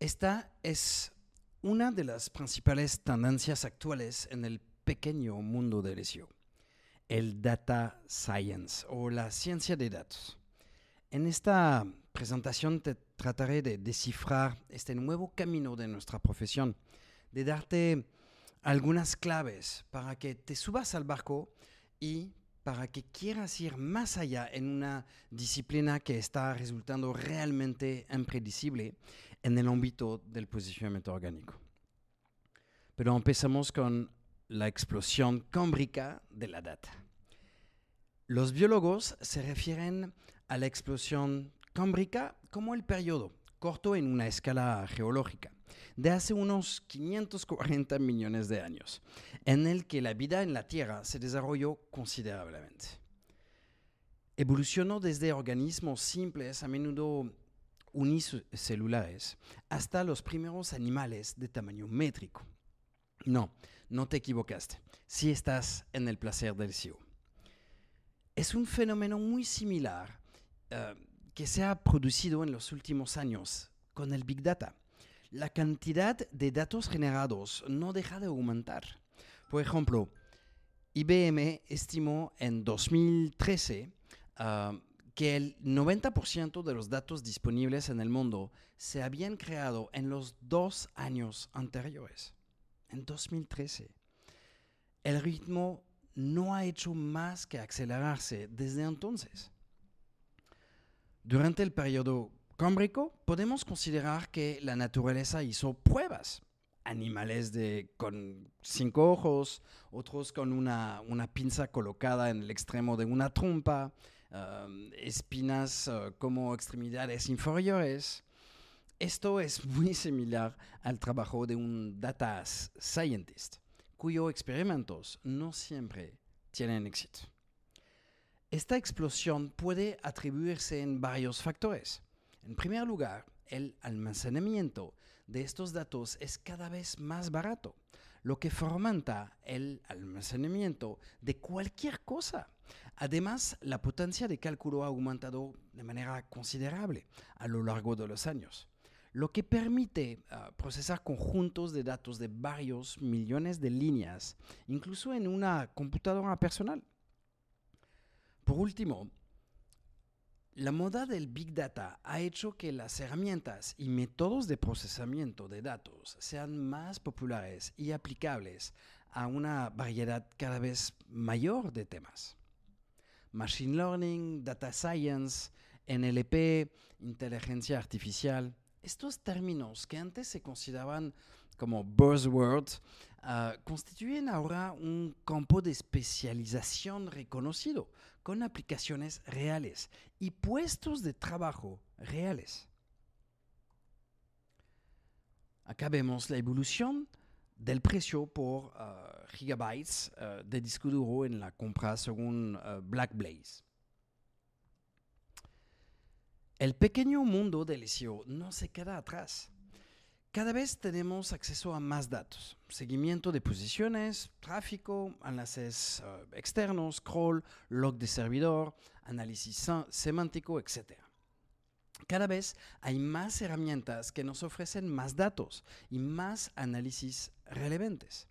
Esta es una de las principales tendencias actuales en el pequeño mundo del SEO, el data science o la ciencia de datos. En esta presentación te trataré de descifrar este nuevo camino de nuestra profesión, de darte algunas claves para que te subas al barco y para que quieras ir más allá en una disciplina que está resultando realmente impredecible en el ámbito del posicionamiento orgánico. Pero empezamos con la explosión cámbrica de la data. Los biólogos se refieren a la explosión cámbrica como el periodo corto en una escala geológica de hace unos 540 millones de años, en el que la vida en la Tierra se desarrolló considerablemente. Evolucionó desde organismos simples, a menudo unicelulares, hasta los primeros animales de tamaño métrico. No, no te equivocaste, si estás en el placer del SEO. Es un fenómeno muy similar uh, que se ha producido en los últimos años con el Big Data la cantidad de datos generados no deja de aumentar. Por ejemplo, IBM estimó en 2013 ah, que el 90% de los datos disponibles en el mundo se habían creado en los dos años anteriores, en 2013. El ritmo no ha hecho más que acelerarse desde entonces. Durante el periodo Cámbrico, podemos considerar que la naturaleza hizo pruebas. Animales con cinco ojos, otros con una, pinza colocada en el extremo de una trompa, um, espinas uh, como extremidades inferiores. Esto es muy similar al trabajo de un data scientist, cuyos experimentos no siempre tienen éxito. Esta explosión puede atribuirse en varios factores. En primer lugar, el almacenamiento de estos datos es cada vez más barato, lo que fomenta el almacenamiento de cualquier cosa. Además, la potencia de cálculo ha aumentado de manera considerable a lo largo de los años, lo que permite ah, procesar conjuntos de datos de varios millones de líneas, incluso en una computadora personal. Por último, la moda del Big Data ha hecho que las herramientas y métodos de procesamiento de datos sean más populares y aplicables a una variedad cada vez mayor de temas. Machine Learning, Data Science, NLP, inteligencia artificial, estos términos que antes se consideraban como buzzwords ah, constituyen ahora un campo de especialización reconocido con aplicaciones reales y puestos de trabajo reales. Acá vemos la evolución del precio por uh, gigabytes uh, de disco duro en la compra según uh, Black Blaze. El pequeño mundo del SEO no se queda atrás. Cada vez tenemos acceso a más datos, seguimiento de posiciones, tráfico, enlaces uh, externos, crawl, log de servidor, análisis semántico, etc. Cada vez hay más herramientas que nos ofrecen más datos y más análisis relevantes.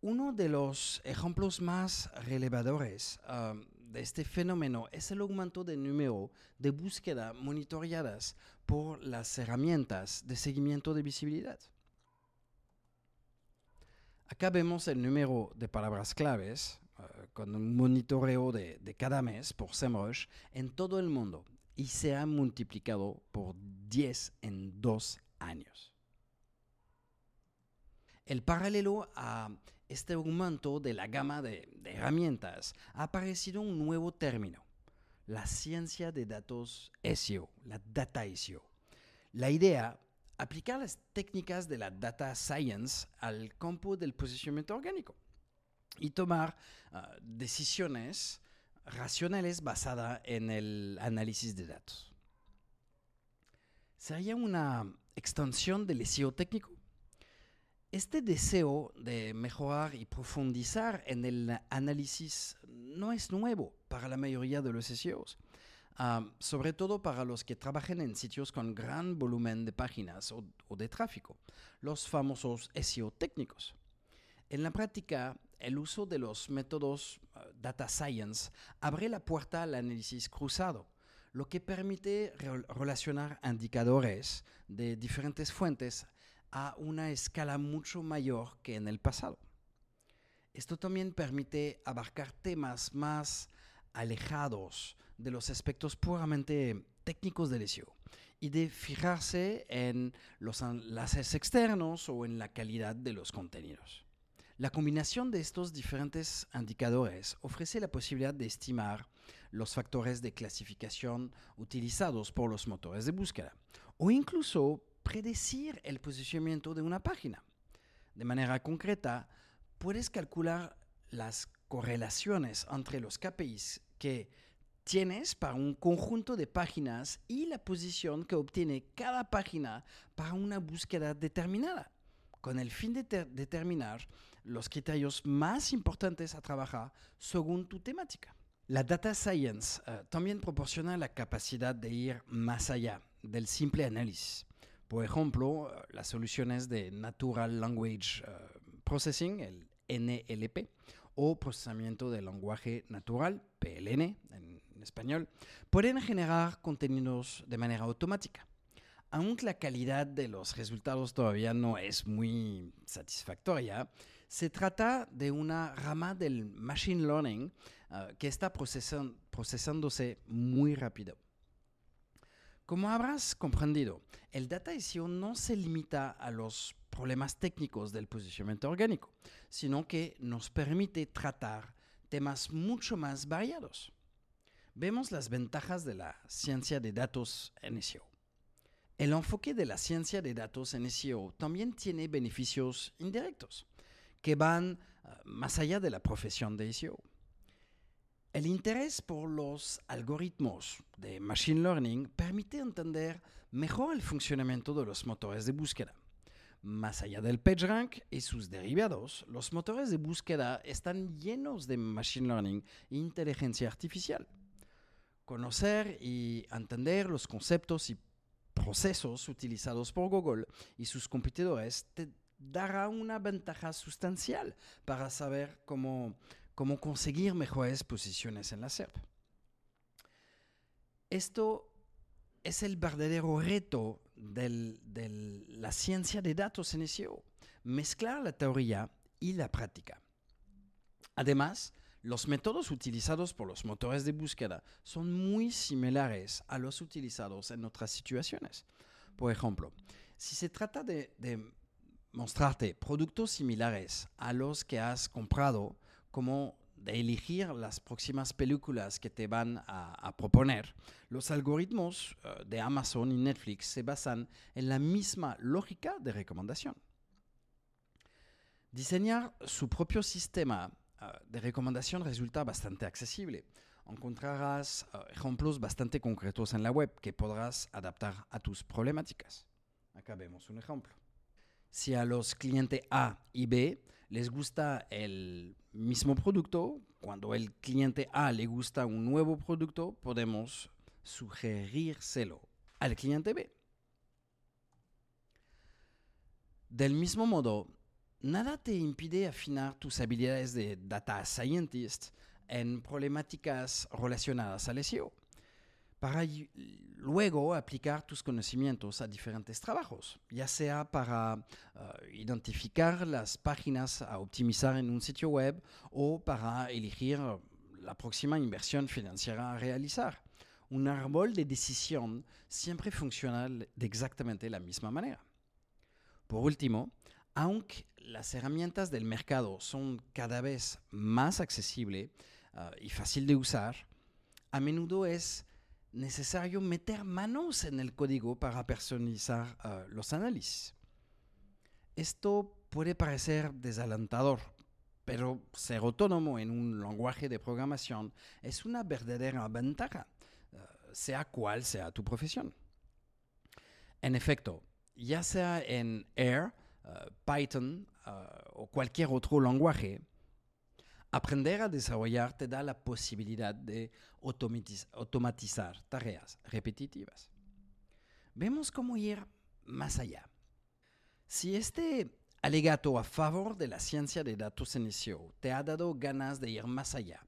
Uno de los ejemplos más relevadores uh, de este fenómeno es el aumento del número de búsqueda monitoreadas por las herramientas de seguimiento de visibilidad. Acá vemos el número de palabras claves eh, con un monitoreo de, de, cada mes por SEMrush en todo el mundo y se ha multiplicado por 10 en dos años. El paralelo a este aumento de la gama de, herramientas ha aparecido un nuevo término, la ciencia de datos SEO, la data SEO. La idea, aplicar las técnicas de la data science al campo del posicionamiento orgánico y tomar ah, decisiones racionales basadas en el análisis de datos. ¿Sería una extensión del SEO técnico? Este deseo de mejorar y profundizar en el análisis no es nuevo para la mayoría de los SEOs. ah, sobre todo para los que trabajen en sitios con gran volumen de páginas o, o de tráfico, los famosos SEO técnicos. En la práctica, el uso de los métodos ah, data science abre la puerta al análisis cruzado, lo que permite re- relacionar indicadores de diferentes fuentes a una escala mucho mayor que en el pasado. Esto también permite abarcar temas más alejados de los aspectos puramente técnicos del SEO y de fijarse en los enlaces externos o en la calidad de los contenidos. La combinación de estos diferentes indicadores ofrece la posibilidad de estimar los factores de clasificación utilizados por los motores de búsqueda o incluso predecir el posicionamiento de una página. De manera concreta, puedes calcular las correlaciones entre los KPIs que tienes para un conjunto de páginas y la posición que obtiene cada página para una búsqueda determinada, con el fin de ter- determinar los criterios más importantes a trabajar según tu temática. La data science eh, también proporciona la capacidad de ir más allá del simple análisis. Por ejemplo, eh, las soluciones de Natural Language eh, Processing, el NLP, o procesamiento del lenguaje natural, PLN en, español, pueden generar contenidos de manera automática. Aunque la calidad de los resultados todavía no es muy satisfactoria, se trata de una rama del machine learning uh, que está procesan procesándose muy rápido. Como habrás comprendido, el data SEO no se limita a los problemas técnicos del posicionamiento orgánico, sino que nos permite tratar temas mucho más variados. Vemos las ventajas de la ciencia de datos en SEO. El enfoque de la ciencia de datos en SEO también tiene beneficios indirectos que van uh, más allá de la profesión de SEO. El interés por los algoritmos de Machine Learning permite entender mejor el funcionamiento de los motores de búsqueda. Más allá del PageRank y sus derivados, los motores de búsqueda están llenos de Machine Learning e inteligencia artificial. Conocer y entender los conceptos y procesos utilizados por Google y sus competidores te dará una ventaja sustancial para saber cómo, cómo conseguir mejores posiciones en la SERP. Esto es el verdadero reto de la ciencia de datos en SEO, mezclar la teoría y la práctica. Además, los métodos utilizados por los motores de búsqueda son muy similares a los utilizados en otras situaciones. Por ejemplo, si se trata de, de mostrarte productos similares a los que has comprado, como de elegir las próximas películas que te van a, a proponer, los algoritmos uh, de Amazon y Netflix se basan en la misma lógica de recomendación. Diseñar su propio sistema uh, de recomendación resulta bastante accesible. Encontrarás uh, ejemplos bastante concretos en la web que podrás adaptar a tus problemáticas. Acá vemos un ejemplo. Si a los clientes A y B les gusta el mismo producto, cuando el cliente A le gusta un nuevo producto, podemos sugerírselo al cliente B. Del mismo modo, nada te impide afinar tus habilidades de data scientist en problemáticas relacionadas al SEO para luego aplicar tus conocimientos a diferentes trabajos, ya sea para uh, identificar las páginas a optimizar en un sitio web o para elegir la próxima inversión financiera a realizar. Un árbol de decisión siempre funciona de exactamente la misma manera. Por último, aunque las herramientas del mercado son cada vez más accesibles uh, y fácil de usar, a menudo es necesario meter manos en el código para personalizar uh, los análisis. Esto puede parecer desalentador, pero ser autónomo en un lenguaje de programación es una verdadera ventaja, uh, sea cual sea tu profesión. En efecto, ya sea en R, uh, Python o cualquier otro lenguaje, Aprender a desarrollar te da la posibilidad de automatizar tareas repetitivas. Vemos cómo ir más allá. Si este alegato a favor de la ciencia de datos en SEO te ha dado ganas de ir más allá,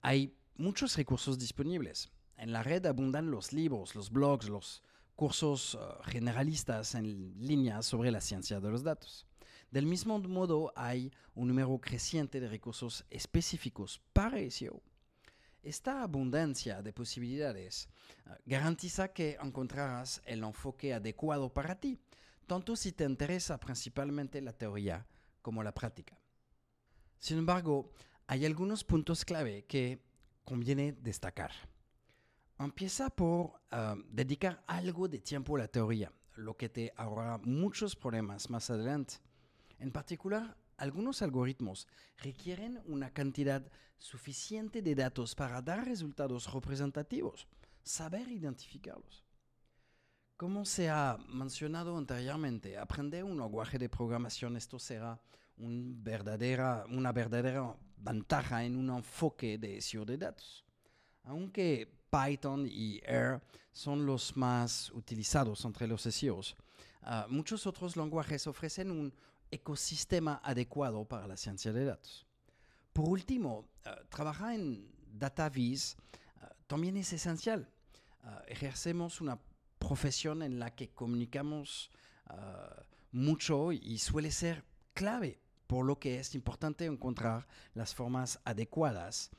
hay muchos recursos disponibles. En la red abundan los libros, los blogs, los cursos uh, generalistas en línea sobre la ciencia de los datos. Del mismo modo, hay un número creciente de recursos específicos para SEO. Esta abundancia de posibilidades uh, garantiza que encontrarás el enfoque adecuado para ti, tanto si te interesa principalmente la teoría como la práctica. Sin embargo, hay algunos puntos clave que conviene destacar. Empieza por ah, dedicar algo de tiempo a la teoría, lo que te ahorrará muchos problemas más adelante. En particular, algunos algoritmos requieren una cantidad suficiente de datos para dar resultados representativos, saber identificarlos. Como se ha mencionado anteriormente, aprender un lenguaje de programación esto será verdadera, una verdadera ventaja en un enfoque de SEO de datos. Aunque Python y R son los más utilizados entre los SEOs. Ah, muchos otros lenguajes ofrecen un ecosistema adecuado para la ciencia de datos. Por último, ah, trabajar en DataVis ah, también es esencial. ejercemos una profesión en la que comunicamos mucho y suele ser clave, por lo que es importante encontrar las formas adecuadas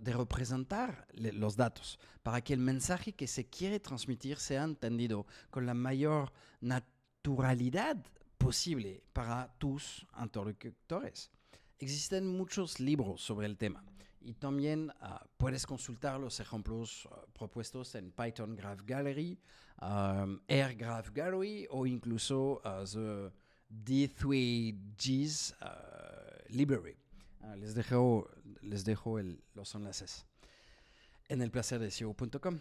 de representar los datos para que el mensaje que se quiere transmitir sea entendido con la mayor naturalidad posible para tus interlocutores. Existen muchos libros sobre el tema y también ah, puedes consultar los ejemplos ah, propuestos en Python Graph Gallery, R Graph Gallery o incluso the D3Gs Library. les dejo les dejo los enlaces en el placer SEO.com.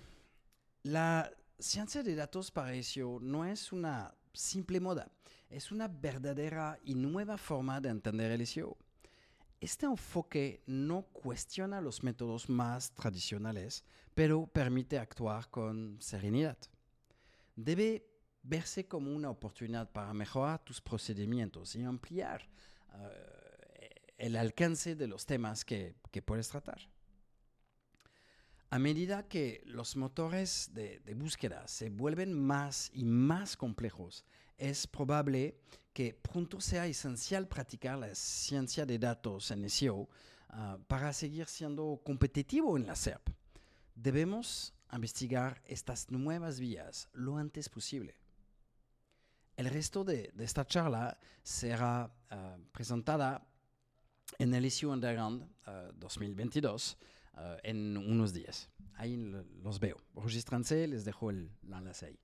La ciencia de datos para SEO no es una simple moda, es una verdadera y nueva forma de entender el SEO. Este enfoque no cuestiona los métodos más tradicionales, pero permite actuar con serenidad. Debe verse como una oportunidad para mejorar tus procedimientos y ampliar uh, el alcance de los temas que, puedes tratar. A medida que los motores de, búsqueda se vuelven más y más complejos, es probable que pronto sea esencial practicar la ciencia de datos en SEO ah, para seguir siendo competitivo en la SERP. Debemos investigar estas nuevas vías lo antes posible. El resto de, esta charla será ah, presentada en el issue Underground 2022 uh, uh, en unos días. Ahí los veo. Regístrense, les dejo el enlace ahí.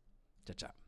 Chao, chao.